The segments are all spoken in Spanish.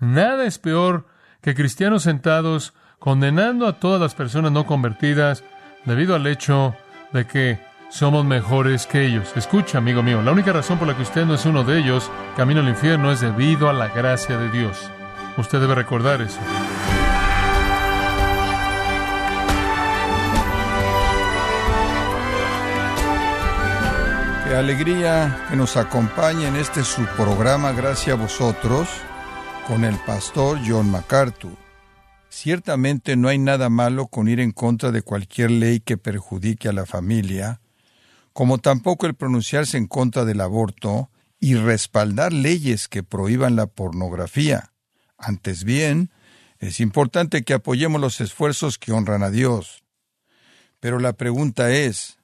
Nada es peor que cristianos sentados condenando a todas las personas no convertidas debido al hecho de que somos mejores que ellos. Escucha, amigo mío, la única razón por la que usted no es uno de ellos, camino al infierno, es debido a la gracia de Dios. Usted debe recordar eso. Qué alegría que nos acompañe en este su programa Gracias a vosotros con el pastor John MacArthur. Ciertamente no hay nada malo con ir en contra de cualquier ley que perjudique a la familia, como tampoco el pronunciarse en contra del aborto y respaldar leyes que prohíban la pornografía. Antes bien, es importante que apoyemos los esfuerzos que honran a Dios. Pero la pregunta es,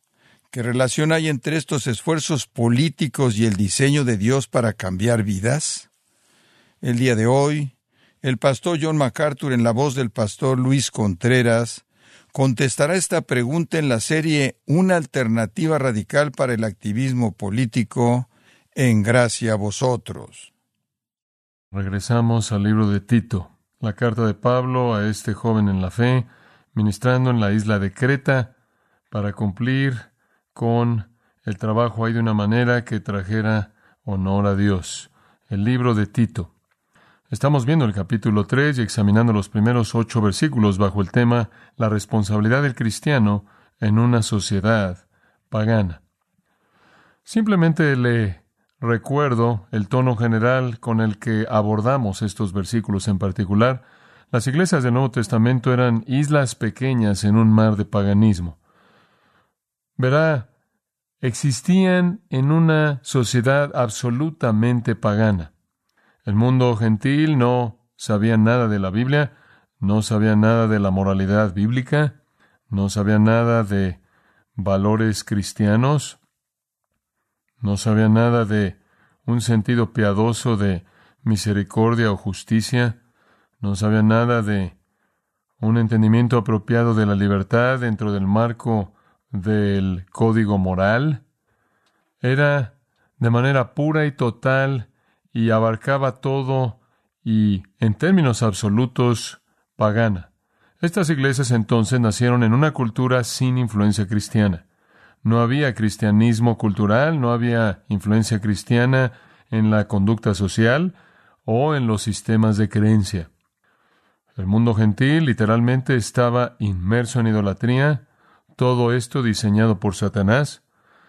¿qué relación hay entre estos esfuerzos políticos y el diseño de Dios para cambiar vidas? El día de hoy, el pastor John MacArthur, en la voz del pastor Luis Contreras, contestará esta pregunta en la serie Una alternativa radical para el activismo político, en gracia a vosotros. Regresamos al libro de Tito, la carta de Pablo a este joven en la fe, ministrando en la isla de Creta, para cumplir con el trabajo ahí de una manera que trajera honor a Dios. El libro de Tito. Estamos viendo el capítulo 3 y examinando los primeros ocho versículos bajo el tema La responsabilidad del cristiano en una sociedad pagana. Simplemente le recuerdo el tono general con el que abordamos estos versículos en particular. Las iglesias del Nuevo Testamento eran islas pequeñas en un mar de paganismo. Verá, existían en una sociedad absolutamente pagana. El mundo gentil no sabía nada de la Biblia, no sabía nada de la moralidad bíblica, no sabía nada de valores cristianos, no sabía nada de un sentido piadoso de misericordia o justicia, no sabía nada de un entendimiento apropiado de la libertad dentro del marco del código moral. Era de manera pura y total y abarcaba todo y, en términos absolutos, pagana. Estas iglesias entonces nacieron en una cultura sin influencia cristiana. No había cristianismo cultural, no había influencia cristiana en la conducta social o en los sistemas de creencia. El mundo gentil literalmente estaba inmerso en idolatría, todo esto diseñado por Satanás,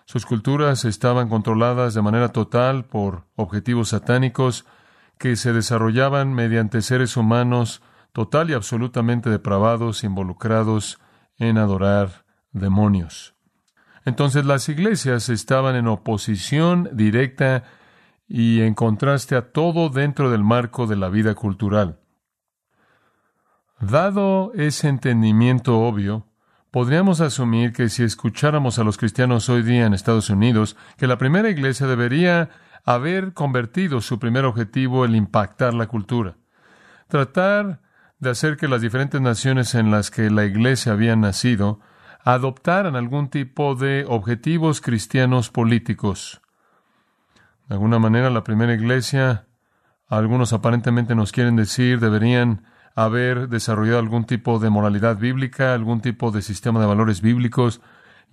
sus culturas estaban controladas de manera total por objetivos satánicos que se desarrollaban mediante seres humanos total y absolutamente depravados, involucrados en adorar demonios. Entonces las iglesias estaban en oposición directa y en contraste a todo dentro del marco de la vida cultural. Dado ese entendimiento obvio, podríamos asumir que si escucháramos a los cristianos hoy día en Estados Unidos, que la primera iglesia debería haber convertido su primer objetivo en impactar la cultura. Tratar de hacer que las diferentes naciones en las que la iglesia había nacido adoptaran algún tipo de objetivos cristianos políticos. De alguna manera, la primera iglesia, algunos aparentemente nos quieren decir, deberían haber desarrollado algún tipo de moralidad bíblica, algún tipo de sistema de valores bíblicos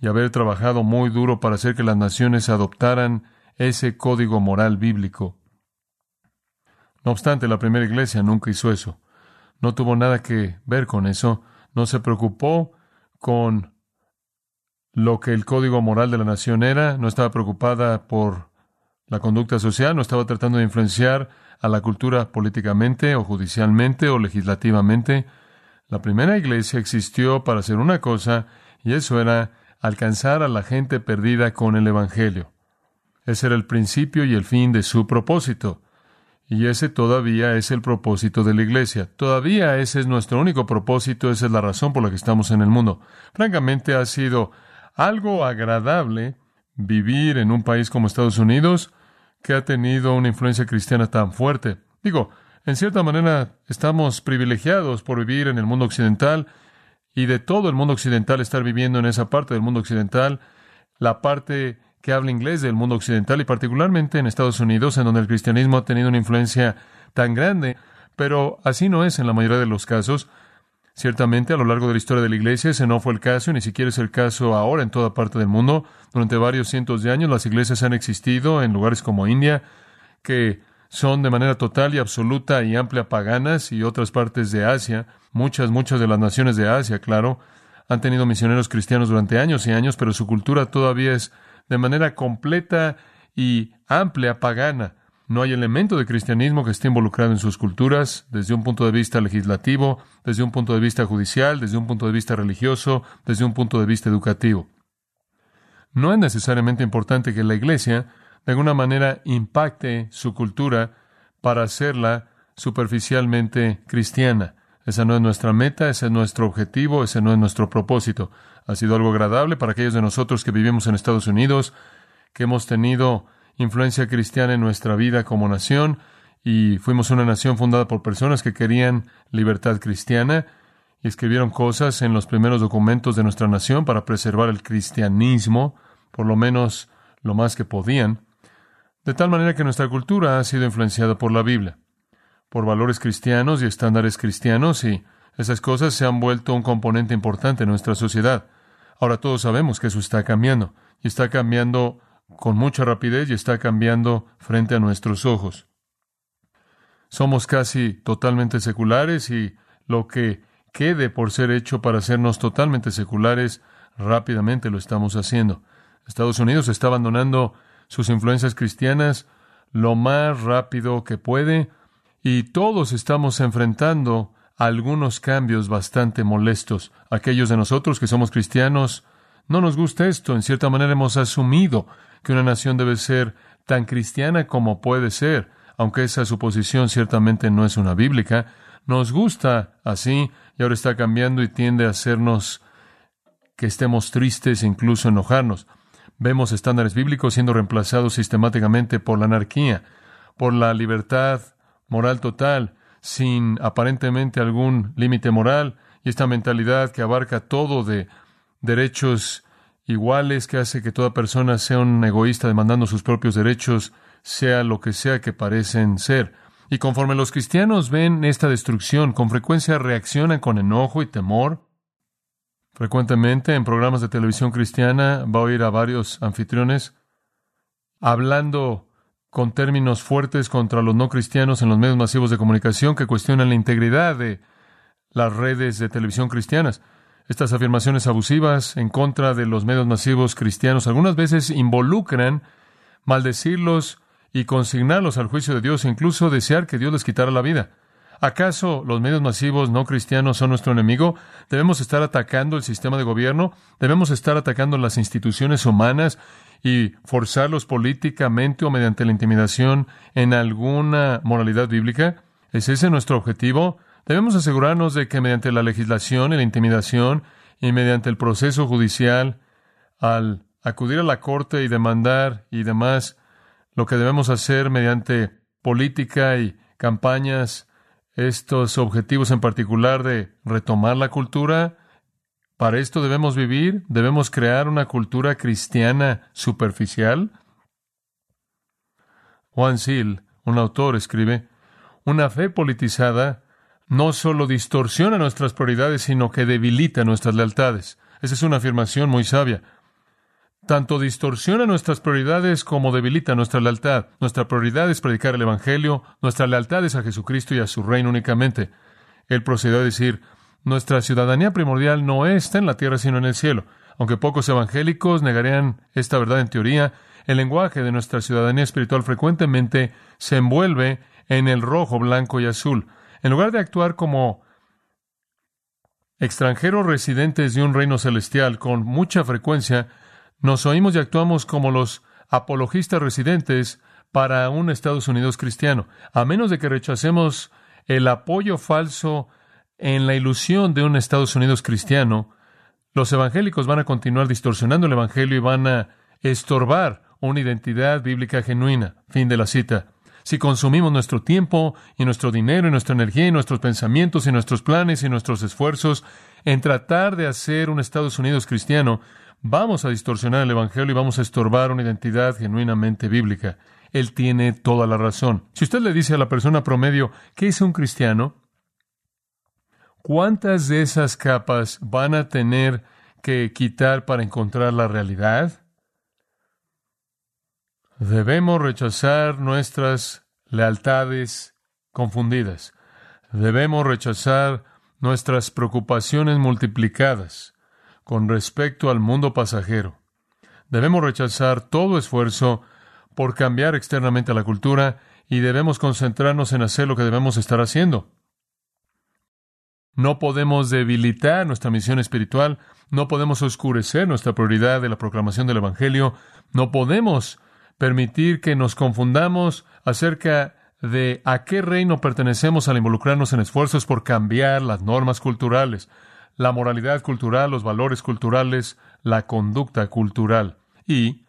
y haber trabajado muy duro para hacer que las naciones adoptaran ese código moral bíblico. No obstante, la primera iglesia nunca hizo eso. No tuvo nada que ver con eso. No se preocupó con lo que el código moral de la nación era. No estaba preocupada por la conducta social. No estaba tratando de influenciar a la cultura políticamente o judicialmente o legislativamente. La primera iglesia existió para hacer una cosa, y eso era alcanzar a la gente perdida con el Evangelio. Ese era el principio y el fin de su propósito. Y ese todavía es el propósito de la iglesia. Todavía ese es nuestro único propósito, esa es la razón por la que estamos en el mundo. Francamente ha sido algo agradable vivir en un país como Estados Unidos, que ha tenido una influencia cristiana tan fuerte. Digo, en cierta manera estamos privilegiados por vivir en el mundo occidental y de todo el mundo occidental estar viviendo en esa parte del mundo occidental, la parte que habla inglés del mundo occidental y particularmente en Estados Unidos, en donde el cristianismo ha tenido una influencia tan grande. Pero así no es en la mayoría de los casos. Ciertamente, a lo largo de la historia de la Iglesia, ese no fue el caso, ni siquiera es el caso ahora en toda parte del mundo. Durante varios cientos de años, las iglesias han existido en lugares como India, que son de manera total y absoluta y amplia paganas, y otras partes de Asia, muchas, muchas de las naciones de Asia, claro, han tenido misioneros cristianos durante años y años, pero su cultura todavía es de manera completa y amplia pagana. No hay elemento de cristianismo que esté involucrado en sus culturas, desde un punto de vista legislativo, desde un punto de vista judicial, desde un punto de vista religioso, desde un punto de vista educativo. No es necesariamente importante que la Iglesia, de alguna manera, impacte su cultura para hacerla superficialmente cristiana. Esa no es nuestra meta, ese es nuestro objetivo, ese no es nuestro propósito. Ha sido algo agradable para aquellos de nosotros que vivimos en Estados Unidos, que hemos tenido influencia cristiana en nuestra vida como nación y fuimos una nación fundada por personas que querían libertad cristiana y escribieron cosas en los primeros documentos de nuestra nación para preservar el cristianismo, por lo menos lo más que podían, de tal manera que nuestra cultura ha sido influenciada por la Biblia, por valores cristianos y estándares cristianos y esas cosas se han vuelto un componente importante en nuestra sociedad. Ahora todos sabemos que eso está cambiando y está cambiando con mucha rapidez y está cambiando frente a nuestros ojos. Somos casi totalmente seculares y lo que quede por ser hecho para hacernos totalmente seculares, rápidamente lo estamos haciendo. Estados Unidos está abandonando sus influencias cristianas lo más rápido que puede y todos estamos enfrentando algunos cambios bastante molestos. Aquellos de nosotros que somos cristianos, no nos gusta esto. En cierta manera hemos asumido que una nación debe ser tan cristiana como puede ser, aunque esa suposición ciertamente no es una bíblica, nos gusta así y ahora está cambiando y tiende a hacernos que estemos tristes e incluso enojarnos. Vemos estándares bíblicos siendo reemplazados sistemáticamente por la anarquía, por la libertad moral total, sin aparentemente algún límite moral, y esta mentalidad que abarca todo de derechos iguales, que hace que toda persona sea un egoísta demandando sus propios derechos, sea lo que sea que parecen ser. Y conforme los cristianos ven esta destrucción, con frecuencia reaccionan con enojo y temor. Frecuentemente en programas de televisión cristiana va a oír a varios anfitriones hablando con términos fuertes contra los no cristianos en los medios masivos de comunicación que cuestionan la integridad de las redes de televisión cristianas. Estas afirmaciones abusivas en contra de los medios masivos cristianos algunas veces involucran maldecirlos y consignarlos al juicio de Dios incluso desear que Dios les quitara la vida. ¿Acaso los medios masivos no cristianos son nuestro enemigo? ¿Debemos estar atacando el sistema de gobierno? ¿Debemos estar atacando las instituciones humanas y forzarlos políticamente o mediante la intimidación en alguna moralidad bíblica? ¿Es ese nuestro objetivo? Debemos asegurarnos de que mediante la legislación y la intimidación y mediante el proceso judicial, al acudir a la corte y demandar y demás, lo que debemos hacer mediante política y campañas, estos objetivos en particular de retomar la cultura, para esto debemos vivir, debemos crear una cultura cristiana superficial. Juan Seal, un autor, escribe, una fe politizada no solo distorsiona nuestras prioridades, sino que debilita nuestras lealtades. Esa es una afirmación muy sabia. Tanto distorsiona nuestras prioridades como debilita nuestra lealtad. Nuestra prioridad es predicar el Evangelio, nuestra lealtad es a Jesucristo y a su reino únicamente. Él procedió a decir, nuestra ciudadanía primordial no está en la tierra sino en el cielo. Aunque pocos evangélicos negarían esta verdad en teoría, el lenguaje de nuestra ciudadanía espiritual frecuentemente se envuelve en el rojo, blanco y azul. En lugar de actuar como extranjeros residentes de un reino celestial con mucha frecuencia, nos oímos y actuamos como los apologistas residentes para un Estados Unidos cristiano, a menos de que rechacemos el apoyo falso en la ilusión de un Estados Unidos cristiano, los evangélicos van a continuar distorsionando el Evangelio y van a estorbar una identidad bíblica genuina. Fin de la cita si consumimos nuestro tiempo y nuestro dinero y nuestra energía y nuestros pensamientos y nuestros planes y nuestros esfuerzos en tratar de hacer un Estados Unidos cristiano, vamos a distorsionar el Evangelio y vamos a estorbar una identidad genuinamente bíblica. él tiene toda la razón. Si usted le dice a la persona promedio, ¿qué es un cristiano? ¿Cuántas de esas capas van a tener que quitar para encontrar la realidad? Debemos rechazar nuestras lealtades confundidas. Debemos rechazar nuestras preocupaciones multiplicadas con respecto al mundo pasajero. Debemos rechazar todo esfuerzo por cambiar externamente la cultura y debemos concentrarnos en hacer lo que debemos estar haciendo. No podemos debilitar nuestra misión espiritual, no podemos oscurecer nuestra prioridad de la proclamación del Evangelio, no podemos permitir que nos confundamos acerca de a qué reino pertenecemos al involucrarnos en esfuerzos por cambiar las normas culturales, la moralidad cultural, los valores culturales, la conducta cultural. Y,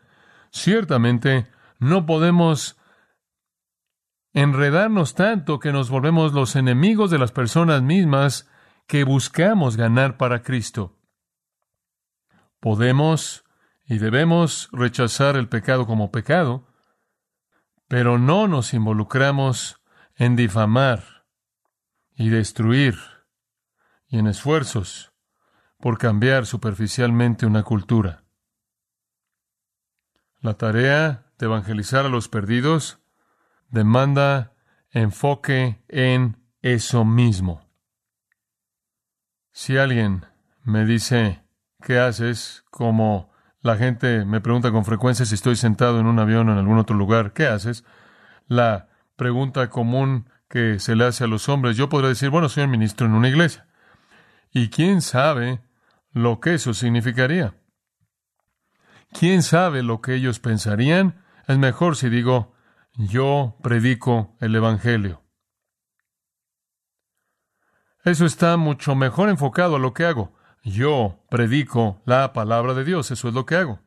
ciertamente, no podemos enredarnos tanto que nos volvemos los enemigos de las personas mismas que buscamos ganar para Cristo. Podemos y debemos rechazar el pecado como pecado, pero no nos involucramos en difamar y destruir y en esfuerzos por cambiar superficialmente una cultura. La tarea de evangelizar a los perdidos demanda enfoque en eso mismo. Si alguien me dice, ¿qué haces? Como la gente me pregunta con frecuencia si estoy sentado en un avión o en algún otro lugar, ¿qué haces? La pregunta común que se le hace a los hombres, yo podría decir, bueno, soy un ministro en una iglesia. Y quién sabe lo que eso significaría. ¿Quién sabe lo que ellos pensarían? Es mejor si digo, yo predico el Evangelio. Eso está mucho mejor enfocado a lo que hago. Yo predico la palabra de Dios, eso es lo que hago.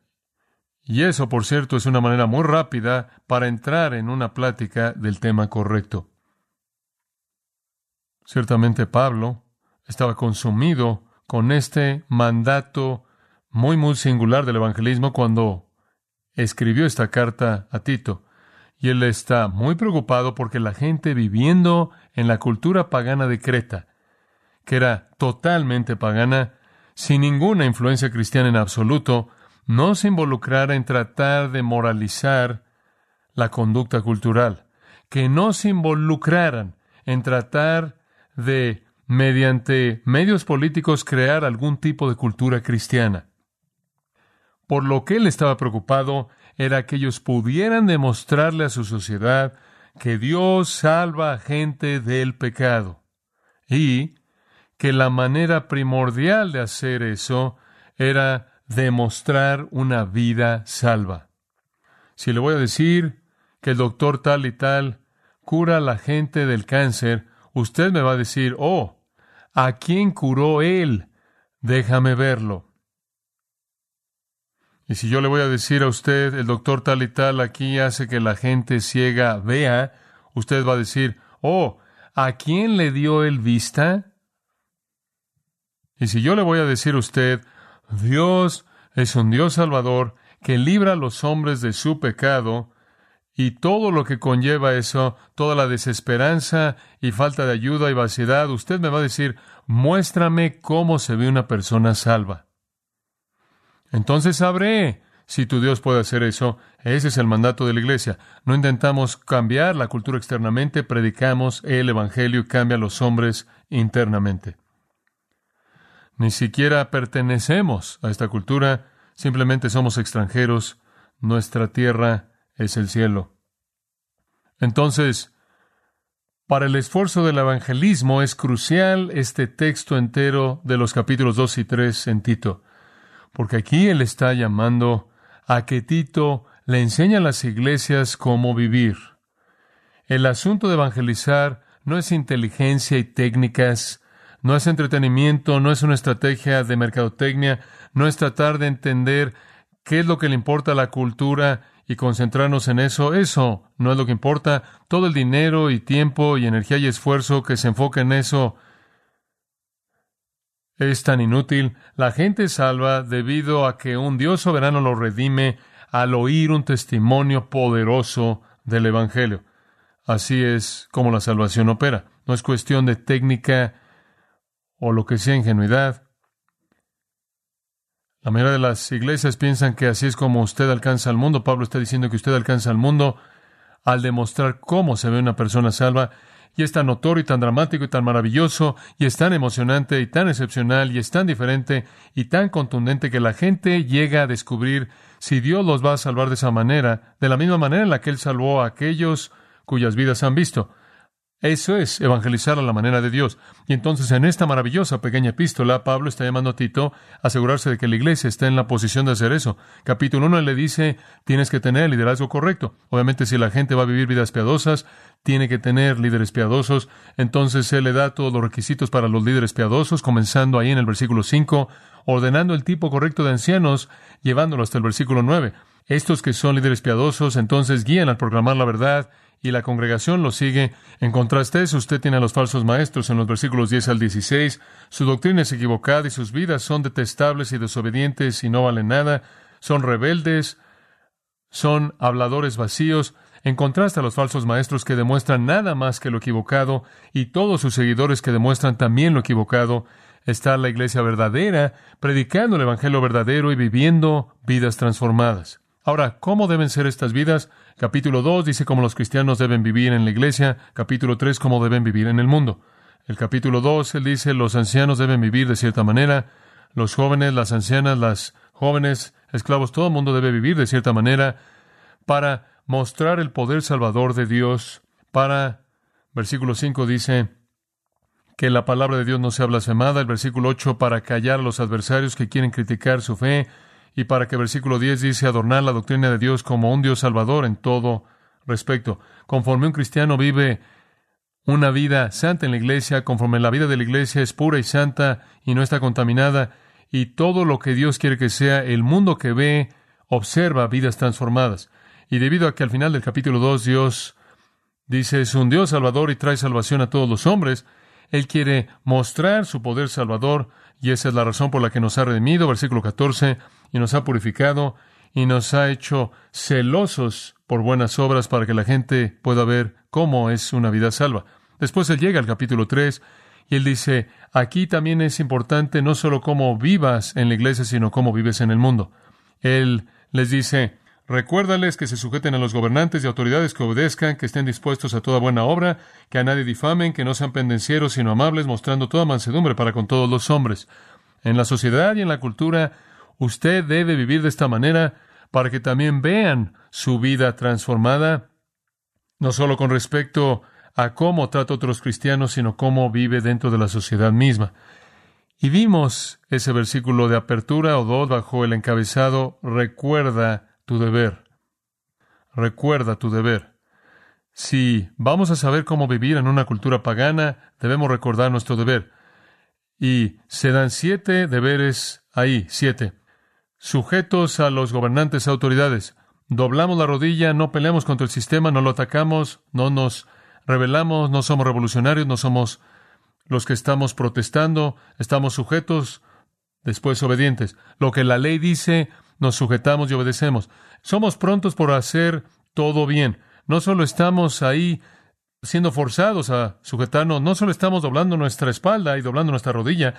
Y eso, por cierto, es una manera muy rápida para entrar en una plática del tema correcto. Ciertamente Pablo estaba consumido con este mandato muy, muy singular del evangelismo cuando escribió esta carta a Tito. Y él está muy preocupado porque la gente viviendo en la cultura pagana de Creta, que era totalmente pagana, sin ninguna influencia cristiana en absoluto, no se involucrara en tratar de moralizar la conducta cultural, que no se involucraran en tratar de, mediante medios políticos, crear algún tipo de cultura cristiana. Por lo que él estaba preocupado era que ellos pudieran demostrarle a su sociedad que Dios salva a gente del pecado y que la manera primordial de hacer eso era demostrar una vida salva. Si le voy a decir que el doctor tal y tal cura a la gente del cáncer, usted me va a decir, oh, ¿a quién curó él? Déjame verlo. Y si yo le voy a decir a usted, el doctor tal y tal aquí hace que la gente ciega vea, usted va a decir, oh, ¿a quién le dio él vista? Y si yo le voy a decir a usted, Dios es un Dios salvador que libra a los hombres de su pecado y todo lo que conlleva eso, toda la desesperanza y falta de ayuda y vaciedad, usted me va a decir, muéstrame cómo se ve una persona salva. Entonces sabré si tu Dios puede hacer eso. Ese es el mandato de la iglesia. No intentamos cambiar la cultura externamente, predicamos el Evangelio y cambia a los hombres internamente. Ni siquiera pertenecemos a esta cultura, simplemente somos extranjeros, nuestra tierra es el cielo. Entonces, para el esfuerzo del evangelismo es crucial este texto entero de los capítulos 2 y 3 en Tito, porque aquí él está llamando a que Tito le enseñe a las iglesias cómo vivir. El asunto de evangelizar no es inteligencia y técnicas no es entretenimiento, no es una estrategia de mercadotecnia, no es tratar de entender qué es lo que le importa a la cultura y concentrarnos en eso. Eso no es lo que importa. Todo el dinero y tiempo y energía y esfuerzo que se enfoca en eso es tan inútil. La gente salva debido a que un Dios soberano lo redime al oír un testimonio poderoso del Evangelio. Así es como la salvación opera. No es cuestión de técnica o lo que sea ingenuidad. La mayoría de las iglesias piensan que así es como usted alcanza al mundo. Pablo está diciendo que usted alcanza al mundo al demostrar cómo se ve una persona salva. Y es tan notorio y tan dramático y tan maravilloso, y es tan emocionante y tan excepcional, y es tan diferente y tan contundente que la gente llega a descubrir si Dios los va a salvar de esa manera, de la misma manera en la que Él salvó a aquellos cuyas vidas han visto. Eso es evangelizar a la manera de Dios. Y entonces en esta maravillosa pequeña epístola, Pablo está llamando a Tito a asegurarse de que la iglesia está en la posición de hacer eso. Capítulo 1 le dice, tienes que tener el liderazgo correcto. Obviamente si la gente va a vivir vidas piadosas, tiene que tener líderes piadosos. Entonces él le da todos los requisitos para los líderes piadosos, comenzando ahí en el versículo 5, ordenando el tipo correcto de ancianos, llevándolo hasta el versículo 9. Estos que son líderes piadosos entonces guían al proclamar la verdad y la congregación lo sigue. En contraste eso, usted tiene a los falsos maestros en los versículos 10 al 16. Su doctrina es equivocada y sus vidas son detestables y desobedientes y no valen nada. Son rebeldes, son habladores vacíos. En contraste a los falsos maestros que demuestran nada más que lo equivocado y todos sus seguidores que demuestran también lo equivocado, está la iglesia verdadera, predicando el Evangelio verdadero y viviendo vidas transformadas. Ahora, ¿cómo deben ser estas vidas? Capítulo 2 dice cómo los cristianos deben vivir en la iglesia. Capítulo 3 cómo deben vivir en el mundo. El capítulo 2 él dice los ancianos deben vivir de cierta manera. Los jóvenes, las ancianas, las jóvenes, esclavos, todo el mundo debe vivir de cierta manera para mostrar el poder salvador de Dios. Para, versículo 5 dice que la palabra de Dios no sea blasfemada. El versículo 8 para callar a los adversarios que quieren criticar su fe y para que versículo 10 dice adornar la doctrina de Dios como un Dios salvador en todo respecto. Conforme un cristiano vive una vida santa en la iglesia, conforme la vida de la iglesia es pura y santa y no está contaminada, y todo lo que Dios quiere que sea, el mundo que ve observa vidas transformadas. Y debido a que al final del capítulo 2 Dios dice es un Dios salvador y trae salvación a todos los hombres, Él quiere mostrar su poder salvador, y esa es la razón por la que nos ha redimido, versículo 14, y nos ha purificado y nos ha hecho celosos por buenas obras para que la gente pueda ver cómo es una vida salva. Después él llega al capítulo 3 y él dice, aquí también es importante no solo cómo vivas en la iglesia, sino cómo vives en el mundo. Él les dice, recuérdales que se sujeten a los gobernantes y autoridades que obedezcan, que estén dispuestos a toda buena obra, que a nadie difamen, que no sean pendencieros, sino amables, mostrando toda mansedumbre para con todos los hombres. En la sociedad y en la cultura Usted debe vivir de esta manera para que también vean su vida transformada, no solo con respecto a cómo trata a otros cristianos, sino cómo vive dentro de la sociedad misma. Y vimos ese versículo de apertura o dos bajo el encabezado Recuerda tu deber. Recuerda tu deber. Si vamos a saber cómo vivir en una cultura pagana, debemos recordar nuestro deber. Y se dan siete deberes ahí, siete sujetos a los gobernantes e autoridades. Doblamos la rodilla, no peleamos contra el sistema, no lo atacamos, no nos rebelamos, no somos revolucionarios, no somos los que estamos protestando, estamos sujetos, después obedientes. Lo que la ley dice, nos sujetamos y obedecemos. Somos prontos por hacer todo bien. No solo estamos ahí siendo forzados a sujetarnos, no solo estamos doblando nuestra espalda y doblando nuestra rodilla,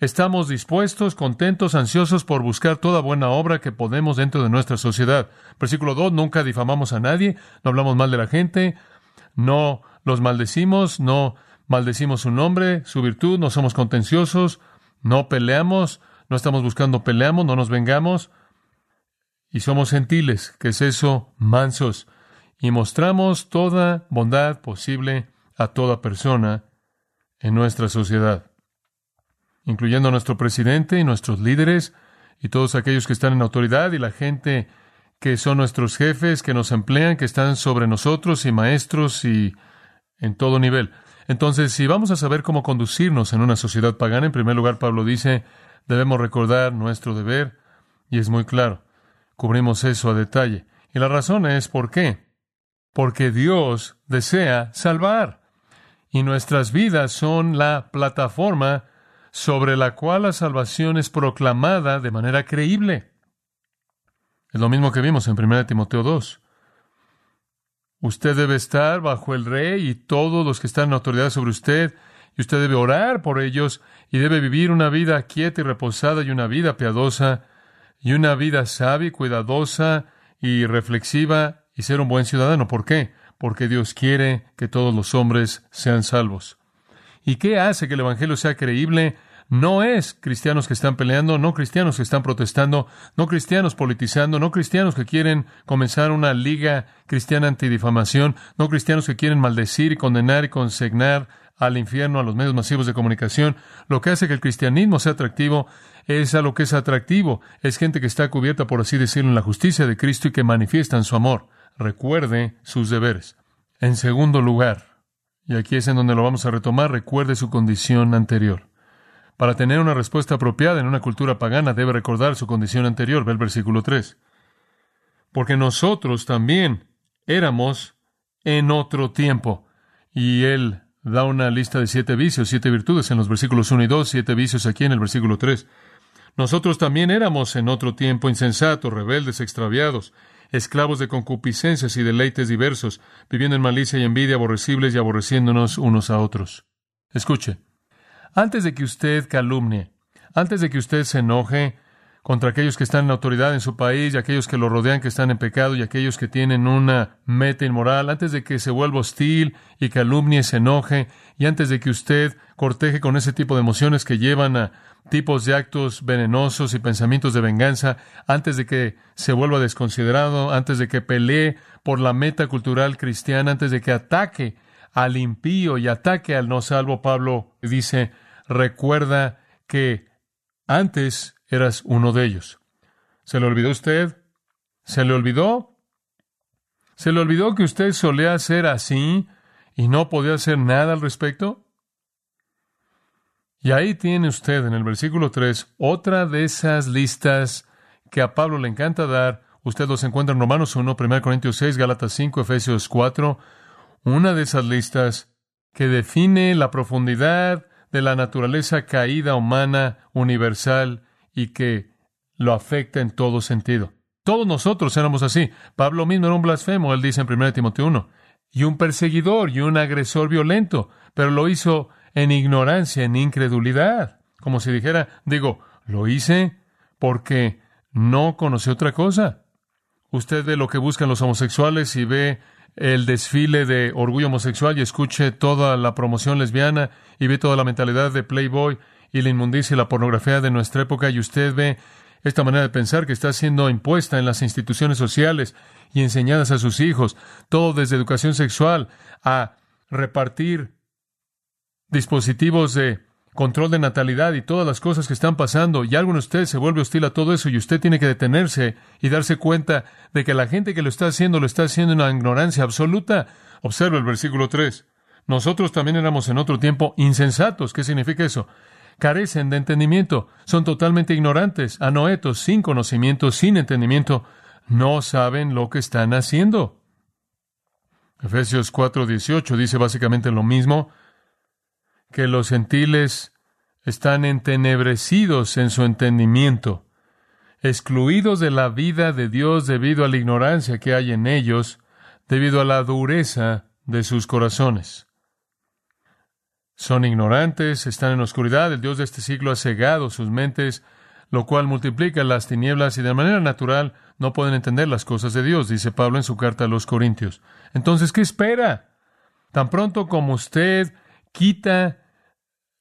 Estamos dispuestos, contentos, ansiosos por buscar toda buena obra que podemos dentro de nuestra sociedad. Versículo 2, nunca difamamos a nadie, no hablamos mal de la gente, no los maldecimos, no maldecimos su nombre, su virtud, no somos contenciosos, no peleamos, no estamos buscando peleamos, no nos vengamos, y somos gentiles, que es eso, mansos, y mostramos toda bondad posible a toda persona en nuestra sociedad incluyendo a nuestro presidente y nuestros líderes y todos aquellos que están en autoridad y la gente que son nuestros jefes, que nos emplean, que están sobre nosotros y maestros y en todo nivel. Entonces, si vamos a saber cómo conducirnos en una sociedad pagana, en primer lugar Pablo dice, debemos recordar nuestro deber, y es muy claro, cubrimos eso a detalle. Y la razón es ¿por qué? Porque Dios desea salvar, y nuestras vidas son la plataforma sobre la cual la salvación es proclamada de manera creíble. Es lo mismo que vimos en 1 Timoteo 2. Usted debe estar bajo el rey y todos los que están en autoridad sobre usted, y usted debe orar por ellos, y debe vivir una vida quieta y reposada y una vida piadosa, y una vida sabia y cuidadosa y reflexiva, y ser un buen ciudadano. ¿Por qué? Porque Dios quiere que todos los hombres sean salvos. ¿Y qué hace que el Evangelio sea creíble? No es cristianos que están peleando, no cristianos que están protestando, no cristianos politizando, no cristianos que quieren comenzar una liga cristiana antidifamación, no cristianos que quieren maldecir y condenar y consignar al infierno a los medios masivos de comunicación. Lo que hace que el cristianismo sea atractivo es a lo que es atractivo. Es gente que está cubierta, por así decirlo, en la justicia de Cristo y que manifiestan su amor. Recuerde sus deberes. En segundo lugar, y aquí es en donde lo vamos a retomar, recuerde su condición anterior. Para tener una respuesta apropiada en una cultura pagana debe recordar su condición anterior. Ve el versículo 3. Porque nosotros también éramos en otro tiempo. Y él da una lista de siete vicios, siete virtudes en los versículos 1 y 2, siete vicios aquí en el versículo 3. Nosotros también éramos en otro tiempo insensatos, rebeldes, extraviados, esclavos de concupiscencias y deleites diversos, viviendo en malicia y envidia, aborrecibles y aborreciéndonos unos a otros. Escuche, antes de que usted calumnie, antes de que usted se enoje contra aquellos que están en autoridad en su país y aquellos que lo rodean que están en pecado y aquellos que tienen una meta inmoral, antes de que se vuelva hostil y calumnie, se enoje y antes de que usted corteje con ese tipo de emociones que llevan a tipos de actos venenosos y pensamientos de venganza, antes de que se vuelva desconsiderado, antes de que pelee por la meta cultural cristiana, antes de que ataque al impío y ataque al no salvo, Pablo dice, recuerda que antes eras uno de ellos. ¿Se le olvidó usted? ¿Se le olvidó? ¿Se le olvidó que usted solía ser así y no podía hacer nada al respecto? Y ahí tiene usted en el versículo 3 otra de esas listas que a Pablo le encanta dar. Usted los encuentra en Romanos 1, 1 Corintios 6, Gálatas 5, Efesios 4. Una de esas listas que define la profundidad de la naturaleza caída humana universal y que lo afecta en todo sentido. Todos nosotros éramos así. Pablo mismo era un blasfemo, él dice en 1 Timoteo 1, y un perseguidor y un agresor violento, pero lo hizo en ignorancia, en incredulidad. Como si dijera, digo, lo hice porque no conocí otra cosa. Usted ve lo que buscan los homosexuales y ve el desfile de orgullo homosexual y escuche toda la promoción lesbiana y ve toda la mentalidad de Playboy y la inmundicia y la pornografía de nuestra época y usted ve esta manera de pensar que está siendo impuesta en las instituciones sociales y enseñadas a sus hijos, todo desde educación sexual a repartir dispositivos de control de natalidad y todas las cosas que están pasando, y algo en usted se vuelve hostil a todo eso y usted tiene que detenerse y darse cuenta de que la gente que lo está haciendo lo está haciendo en una ignorancia absoluta. Observa el versículo 3. Nosotros también éramos en otro tiempo insensatos. ¿Qué significa eso? Carecen de entendimiento, son totalmente ignorantes, anoetos, sin conocimiento, sin entendimiento, no saben lo que están haciendo. Efesios 4:18 dice básicamente lo mismo que los gentiles están entenebrecidos en su entendimiento, excluidos de la vida de Dios debido a la ignorancia que hay en ellos, debido a la dureza de sus corazones. Son ignorantes, están en oscuridad, el Dios de este siglo ha cegado sus mentes, lo cual multiplica las tinieblas y de manera natural no pueden entender las cosas de Dios, dice Pablo en su carta a los Corintios. Entonces, ¿qué espera? Tan pronto como usted quita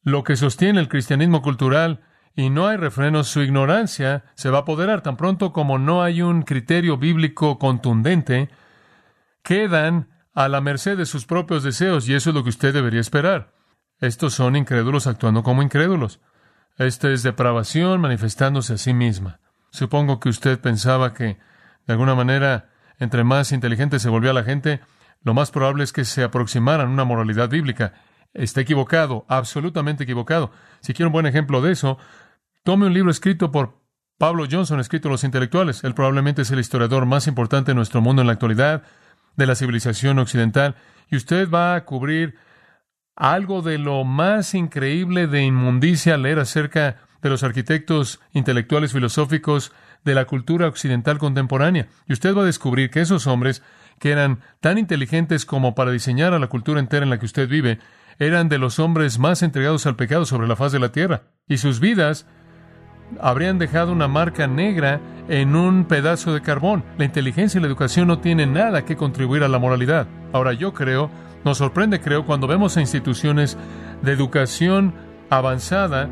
lo que sostiene el cristianismo cultural y no hay refrenos, su ignorancia se va a apoderar tan pronto como no hay un criterio bíblico contundente, quedan a la merced de sus propios deseos y eso es lo que usted debería esperar. Estos son incrédulos actuando como incrédulos. Esta es depravación manifestándose a sí misma. Supongo que usted pensaba que, de alguna manera, entre más inteligente se volvía la gente, lo más probable es que se aproximaran a una moralidad bíblica está equivocado, absolutamente equivocado. Si quiere un buen ejemplo de eso, tome un libro escrito por Pablo Johnson, escrito Los Intelectuales. Él probablemente es el historiador más importante de nuestro mundo en la actualidad, de la civilización occidental, y usted va a cubrir algo de lo más increíble de inmundicia leer acerca de los arquitectos intelectuales filosóficos de la cultura occidental contemporánea. Y usted va a descubrir que esos hombres que eran tan inteligentes como para diseñar a la cultura entera en la que usted vive, eran de los hombres más entregados al pecado sobre la faz de la tierra. Y sus vidas habrían dejado una marca negra en un pedazo de carbón. La inteligencia y la educación no tienen nada que contribuir a la moralidad. Ahora yo creo, nos sorprende creo cuando vemos a instituciones de educación avanzada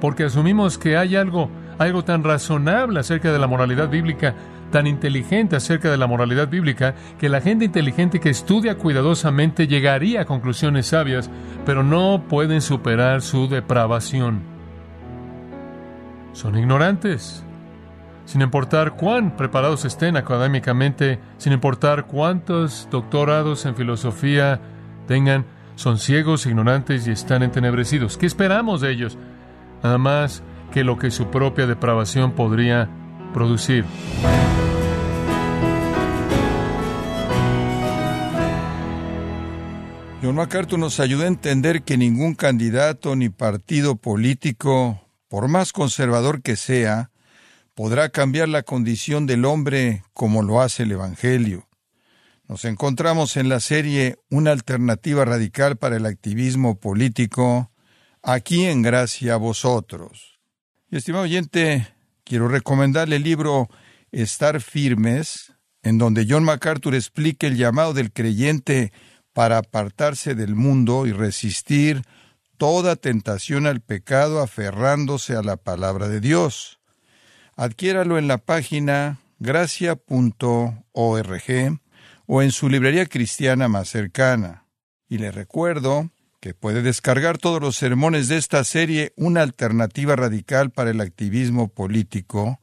porque asumimos que hay algo, algo tan razonable acerca de la moralidad bíblica, tan inteligente acerca de la moralidad bíblica, que la gente inteligente que estudia cuidadosamente llegaría a conclusiones sabias, pero no pueden superar su depravación. Son ignorantes. Sin importar cuán preparados estén académicamente, sin importar cuántos doctorados en filosofía tengan, son ciegos, ignorantes y están entenebrecidos. ¿Qué esperamos de ellos? Nada más que lo que su propia depravación podría producir. John MacArthur nos ayuda a entender que ningún candidato ni partido político, por más conservador que sea, podrá cambiar la condición del hombre como lo hace el Evangelio. Nos encontramos en la serie Una alternativa radical para el activismo político, aquí en Gracia a vosotros. Y estimado oyente, quiero recomendarle el libro Estar firmes, en donde John MacArthur explica el llamado del creyente para apartarse del mundo y resistir toda tentación al pecado aferrándose a la palabra de Dios. Adquiéralo en la página gracia.org o en su librería cristiana más cercana. Y le recuerdo que puede descargar todos los sermones de esta serie Una alternativa radical para el activismo político,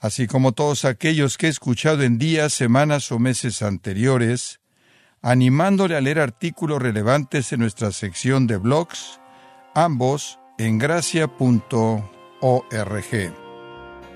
así como todos aquellos que he escuchado en días, semanas o meses anteriores, animándole a leer artículos relevantes en nuestra sección de blogs, ambos en gracia.org.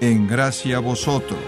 en gracia vosotros.